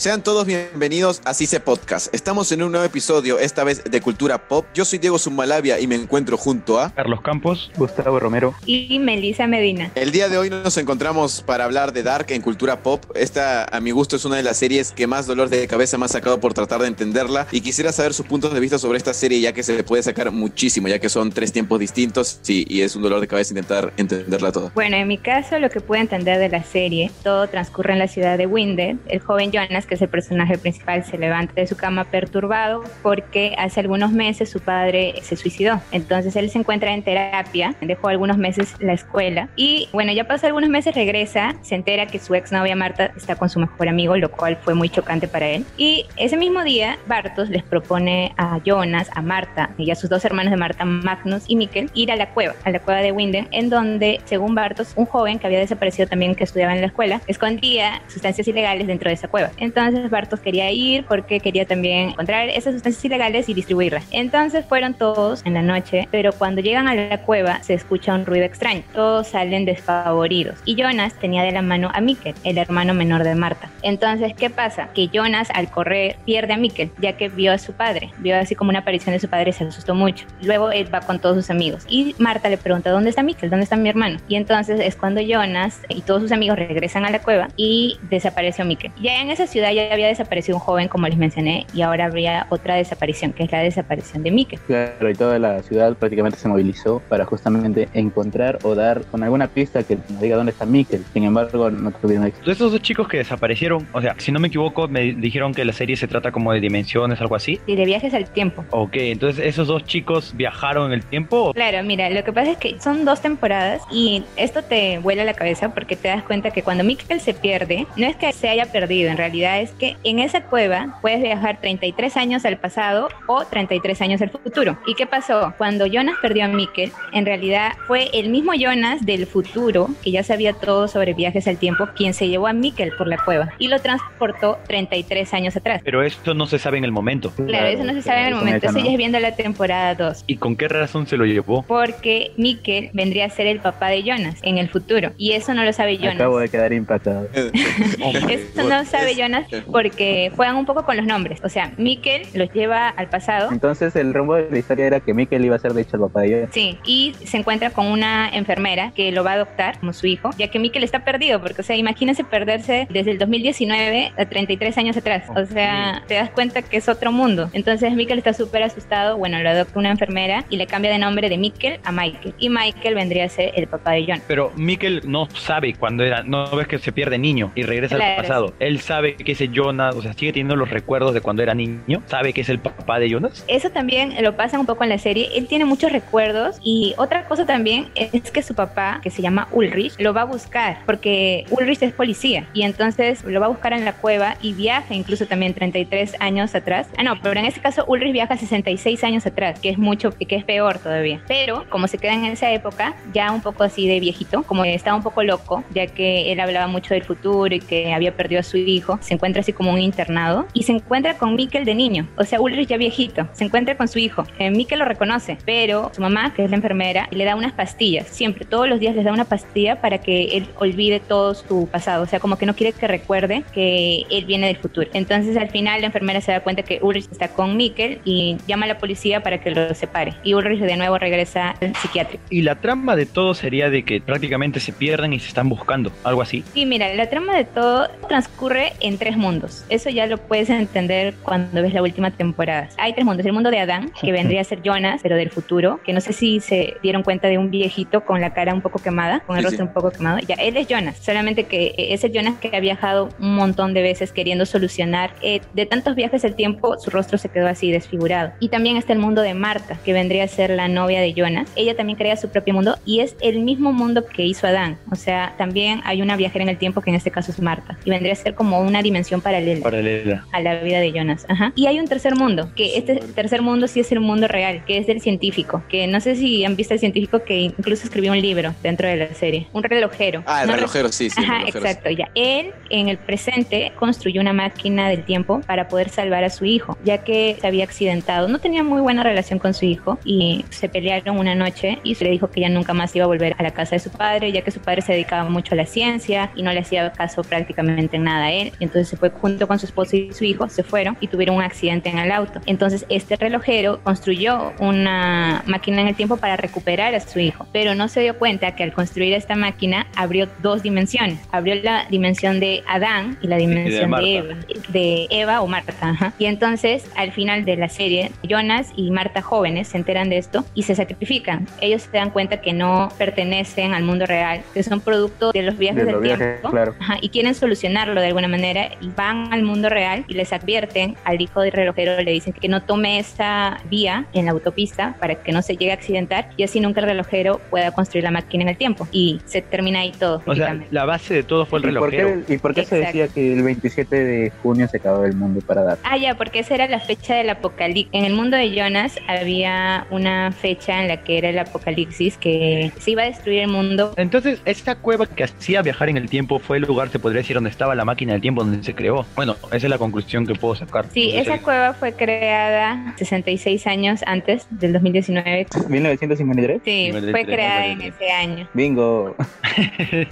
Sean todos bienvenidos a CICE Podcast. Estamos en un nuevo episodio, esta vez de Cultura Pop. Yo soy Diego Zumalavia y me encuentro junto a Carlos Campos, Gustavo Romero y Melissa Medina. El día de hoy nos encontramos para hablar de Dark en Cultura Pop. Esta, a mi gusto, es una de las series que más dolor de cabeza me ha sacado por tratar de entenderla. Y quisiera saber sus puntos de vista sobre esta serie, ya que se le puede sacar muchísimo, ya que son tres tiempos distintos. Sí, y es un dolor de cabeza intentar entenderla toda. Bueno, en mi caso, lo que puedo entender de la serie, todo transcurre en la ciudad de Winder. El joven Jonas que es el personaje principal, se levanta de su cama perturbado porque hace algunos meses su padre se suicidó. Entonces él se encuentra en terapia, dejó algunos meses la escuela y bueno, ya pasó algunos meses, regresa, se entera que su exnovia Marta está con su mejor amigo, lo cual fue muy chocante para él. Y ese mismo día, Bartos les propone a Jonas, a Marta y a sus dos hermanos de Marta, Magnus y Mikkel, ir a la cueva, a la cueva de Winden, en donde, según Bartos, un joven que había desaparecido también que estudiaba en la escuela, escondía sustancias ilegales dentro de esa cueva. Entonces Bartos quería ir porque quería también encontrar esas sustancias ilegales y distribuirlas. Entonces fueron todos en la noche, pero cuando llegan a la cueva se escucha un ruido extraño. Todos salen desfavoridos y Jonas tenía de la mano a Mikkel, el hermano menor de Marta. Entonces, ¿qué pasa? Que Jonas al correr pierde a Mikkel, ya que vio a su padre, vio así como una aparición de su padre y se asustó mucho. Luego él va con todos sus amigos y Marta le pregunta, ¿dónde está Mikkel? ¿Dónde está mi hermano? Y entonces es cuando Jonas y todos sus amigos regresan a la cueva y desapareció Mikkel. Ya en esa ciudad ya había desaparecido un joven, como les mencioné, y ahora habría otra desaparición, que es la desaparición de Mikkel. Claro, y toda la ciudad prácticamente se movilizó para justamente encontrar o dar con alguna pista que nos diga dónde está Mikkel. Sin embargo, no tuvieron éxito. Estos dos chicos que desaparecieron, o sea, si no me equivoco, me dijeron que la serie se trata como de dimensiones, algo así. Y de viajes al tiempo. Ok, entonces esos dos chicos viajaron en el tiempo. Claro, mira, lo que pasa es que son dos temporadas y esto te vuela la cabeza porque te das cuenta que cuando Mikkel se pierde, no es que se haya perdido, en realidad es que en esa cueva puedes viajar 33 años al pasado o 33 años al futuro. ¿Y qué pasó? Cuando Jonas perdió a Mikkel, en realidad fue el mismo Jonas del futuro, que ya sabía todo sobre viajes al tiempo, quien se llevó a Mikkel por la cueva y lo transportó 33 años atrás. Pero esto no se sabe en el momento. Claro, eso no se sabe en el momento, eso ya es viendo la temporada 2. ¿Y con qué razón se lo llevó? Porque Mikkel vendría a ser el papá de Jonas en el futuro y eso no lo sabe Jonas. Acabo de quedar impactado. eso no sabe Jonas porque juegan un poco con los nombres. O sea, Mikkel los lleva al pasado. Entonces el rumbo de la historia era que Mikkel iba a ser de hecho el papá de Jonas. Sí, y se encuentra con una enfermera que lo va a adoptar como su hijo, ya que Mikkel está perdido, porque, o sea, imagínense perderse desde el 2019 a 33 años atrás. O sea, te das cuenta que es otro mundo. Entonces Mikkel está súper asustado. Bueno, lo adopta una enfermera y le cambia de nombre de Mikkel a Michael. Y Michael vendría a ser el papá de John. Pero Mikkel no sabe cuándo era, no ves que se pierde niño y regresa al pasado. Él sabe que Jonas, o sea, sigue teniendo los recuerdos de cuando era niño, sabe que es el papá de Jonas. Eso también lo pasa un poco en la serie. Él tiene muchos recuerdos y otra cosa también es que su papá, que se llama Ulrich, lo va a buscar porque Ulrich es policía y entonces lo va a buscar en la cueva y viaja incluso también 33 años atrás. Ah, no, pero en este caso Ulrich viaja 66 años atrás, que es mucho, que es peor todavía. Pero como se queda en esa época, ya un poco así de viejito, como estaba un poco loco, ya que él hablaba mucho del futuro y que había perdido a su hijo, se encuentra así como un internado y se encuentra con Mikkel de niño, o sea, Ulrich ya viejito, se encuentra con su hijo. Eh, Mikkel lo reconoce, pero su mamá, que es la enfermera, le da unas pastillas, siempre, todos los días les da una pastilla para que él olvide todo su pasado, o sea, como que no quiere que recuerde que él viene del futuro. Entonces al final la enfermera se da cuenta que Ulrich está con Mikkel y llama a la policía para que lo separe. Y Ulrich de nuevo regresa al psiquiátrico. Y la trama de todo sería de que prácticamente se pierden y se están buscando, algo así. Sí, mira, la trama de todo transcurre en tres mundos. Eso ya lo puedes entender cuando ves la última temporada. Hay tres mundos. El mundo de Adán, que vendría a ser Jonas, pero del futuro, que no sé si se dieron cuenta de un viejito con la cara un poco quemada, con el Sí, rostro sí. un poco quemado. Ya, él es Jonas, solamente que es el Jonas que ha viajado un montón de veces queriendo solucionar. eh, de tantos viajes el tiempo, su rostro se quedó así desfigurado. Y también está el mundo de Marta, que vendría a ser la novia de Jonas. Ella también crea su propio mundo y es el mismo mundo que hizo Adán. O sea, también hay una viajera en el tiempo que en este caso es Marta. Y vendría a ser como una dimensión dimensión paralela, Paralela. a la vida de Jonas. Ajá. Y hay un tercer mundo, que este tercer mundo sí es el mundo real, que es del científico, que no sé si han visto el científico que incluso escribió un libro dentro de la serie, un relojero. Ah, el No relojero, sí, sí. el Ajá, relojero, sí. exacto, ya. Él en el presente construyó una máquina del tiempo para poder salvar a su hijo, ya que se había accidentado. No tenía muy buena relación con su hijo y se pelearon una noche y se le dijo que ya nunca más iba a volver a la casa de su padre, ya que su padre se dedicaba mucho a la ciencia y no le hacía caso prácticamente en nada a él. Y entonces se fue junto con su esposo y su hijo, se fueron y tuvieron un accidente en el auto. Entonces este relojero construyó una máquina en el tiempo para recuperar a su hijo, pero no se dio cuenta que al construir esta máquina abrió dos dimensiones. Abrió la dimensión de Adán y la dimensión Marta. de Eva, de Eva o Marta. ajá. Y entonces al final de la serie, Jonas y Marta jóvenes se enteran de esto y se sacrifican. Ellos se dan cuenta que no pertenecen al mundo real, que son producto de los viajes De del los viajes, tiempo. claro. Ajá, y quieren solucionarlo de alguna manera y van al mundo real y les advierten al hijo del relojero, le dicen que no tome esta vía en la autopista para que no se llegue a accidentar y así nunca el relojero pueda construir la máquina en el tiempo. Y se termina ahí todo. O sea, la base de todo fue el ¿Y por qué, relojero. y por qué se decía que el 27 de junio se acabó el mundo para dar? Ah, ya, porque esa era la fecha del apocalipsis. En el mundo de Jonas había una fecha en la que era el apocalipsis, que se iba a destruir el mundo. Entonces, esta cueva que hacía viajar en el tiempo fue el lugar, se podría decir, donde estaba la máquina del tiempo, donde se creó. Bueno, esa es la conclusión que puedo sacar. Sí, Entonces, esa cueva fue creada 66 años antes del 2019. 1953. Sí, fue 93, creada en 93. ese año. Bingo.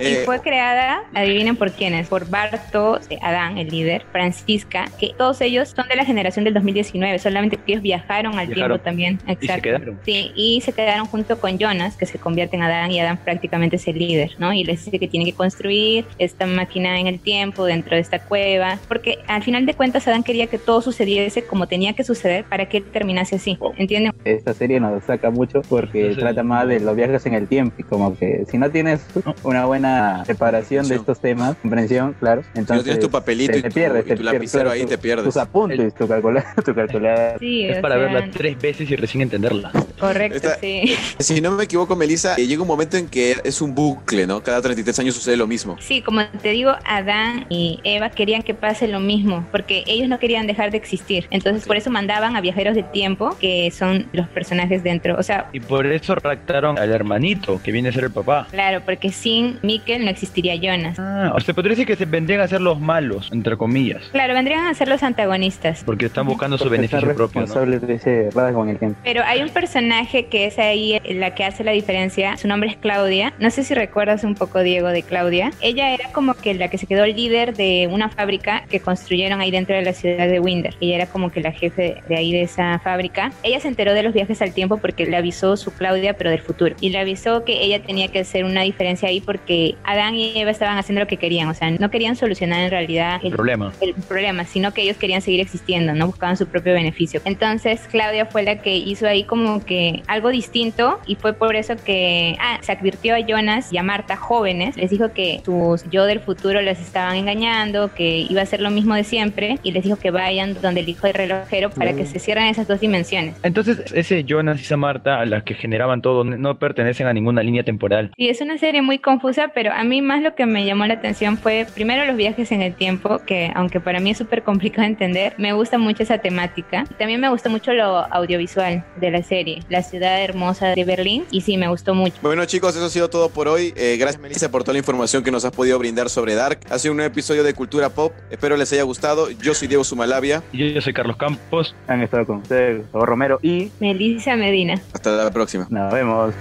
Y fue creada, adivinen por quiénes, por Barto, eh, Adán, el líder, Francisca, que todos ellos son de la generación del 2019, solamente que ellos viajaron al Viajaron. tiempo también. Y se Exacto. quedaron. Sí, y se quedaron junto con Jonas, que se convierte en Adán y Adán prácticamente es el líder, ¿no? Y les dice que tiene que construir esta máquina en el tiempo dentro de esta cueva, porque al final de cuentas Adán quería que todo sucediese como tenía que suceder para que él terminase así, ¿entienden? Esta serie nos saca mucho porque Entonces, trata más de los viajes en el tiempo y como que si no tienes una buena separación de estos temas, comprensión, claro, si no entonces tienes tu papelito te, y te tu, pierdes, y te tu pierdes, lapicero claro, ahí, tu- te pierdes. tus apuntes, tu calculadora, tu calculadora. Sí, Es para sea, verla tres veces y recién entenderla. Correcto, Esta- sí. Si no me equivoco, Melissa, eh, llega un momento en que es un bucle, ¿no? Cada 33 años sucede lo mismo. Sí, como te digo, Adán y Eva querían que pase lo mismo, porque ellos no querían dejar de existir. Entonces, por eso mandaban a viajeros del tiempo, que son los personajes dentro. O sea, Y por eso raptaron al hermanito, que viene a ser el papá. claro, porque sin Mikkel no existiría Jonas. Ah, o sea, podría decir que se vendrían a ser los malos, entre comillas. Claro, vendrían a ser los antagonistas. Porque están buscando su beneficio propio, ¿no? de ese rasgo en el tiempo. Pero hay un personaje que es ahí la que hace la diferencia. Su nombre es Claudia. No sé si recuerdas un poco, Diego, de Claudia. Ella era como que la que se quedó líder de una fábrica que construyeron ahí dentro de la ciudad de Winder. Ella era como que la jefe de ahí de esa fábrica. Ella se enteró de los viajes al tiempo porque le avisó su Claudia, pero del futuro. Y le avisó que ella tenía que hacer una diferencia ahí porque Adán y Eva estaban haciendo lo que querían. O sea, no querían solucionar en realidad El el problema. el problema, sino que ellos querían seguir existiendo, no buscaban su propio beneficio. Entonces Claudia fue la que hizo ahí como que algo distinto y fue por eso que ah, se advirtió a Jonas y a Marta jóvenes, les dijo que sus yo del futuro les estaban engañando, que iba a ser lo mismo de siempre y les dijo que vayan donde el hijo del relojero para que se cierren esas dos dimensiones. Entonces, ese Jonas y esa Marta, a las que generaban todo, no pertenecen a ninguna línea temporal. Sí, es una serie muy confusa, pero a mí más lo que me llamó la atención fue primero los viajes en el tiempo, que aunque para mí es súper complicado de entender, me gusta mucho esa temática. También me gustó mucho lo audiovisual de la serie, la ciudad hermosa de Berlín, y sí, me gustó mucho. Bueno chicos, eso ha sido todo por hoy. Eh, gracias Melissa por toda la información que nos has podido brindar sobre Dark. Ha sido un nuevo episodio de Cultura Pop. Espero les haya gustado. Yo soy Diego Sumalavia. Y Yo, yo soy Carlos Campos. Han estado con ustedes, Gustavo Romero, y Melissa Medina. Hasta la próxima. nos vemos.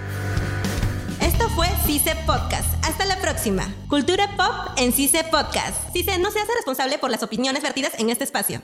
Esto fue CICE Podcast. Hasta la próxima. Cultura pop en CICE Podcast. CICE no se hace responsable por las opiniones vertidas en este espacio.